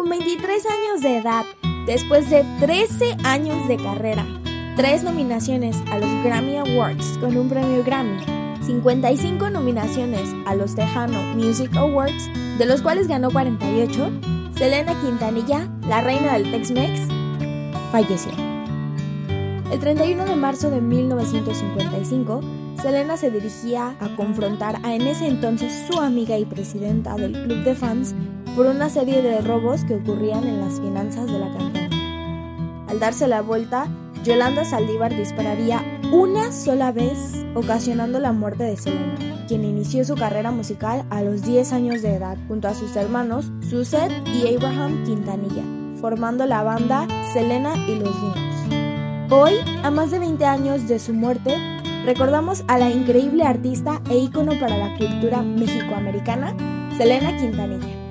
años de edad, después de 13 años de carrera, 3 nominaciones a los Grammy Awards con un premio Grammy, 55 nominaciones a los Tejano Music Awards, de los cuales ganó 48, Selena Quintanilla, la reina del Tex-Mex, falleció. El 31 de marzo de 1955, Selena se dirigía a confrontar a en ese entonces su amiga y presidenta del club de fans por una serie de robos que ocurrían en las finanzas de la cantante. Al darse la vuelta, Yolanda Saldívar dispararía una sola vez, ocasionando la muerte de Selena, quien inició su carrera musical a los 10 años de edad junto a sus hermanos Suzette y Abraham Quintanilla, formando la banda Selena y los Dinos. Hoy, a más de 20 años de su muerte, recordamos a la increíble artista e ícono para la cultura mexicoamericana, Selena Quintanilla.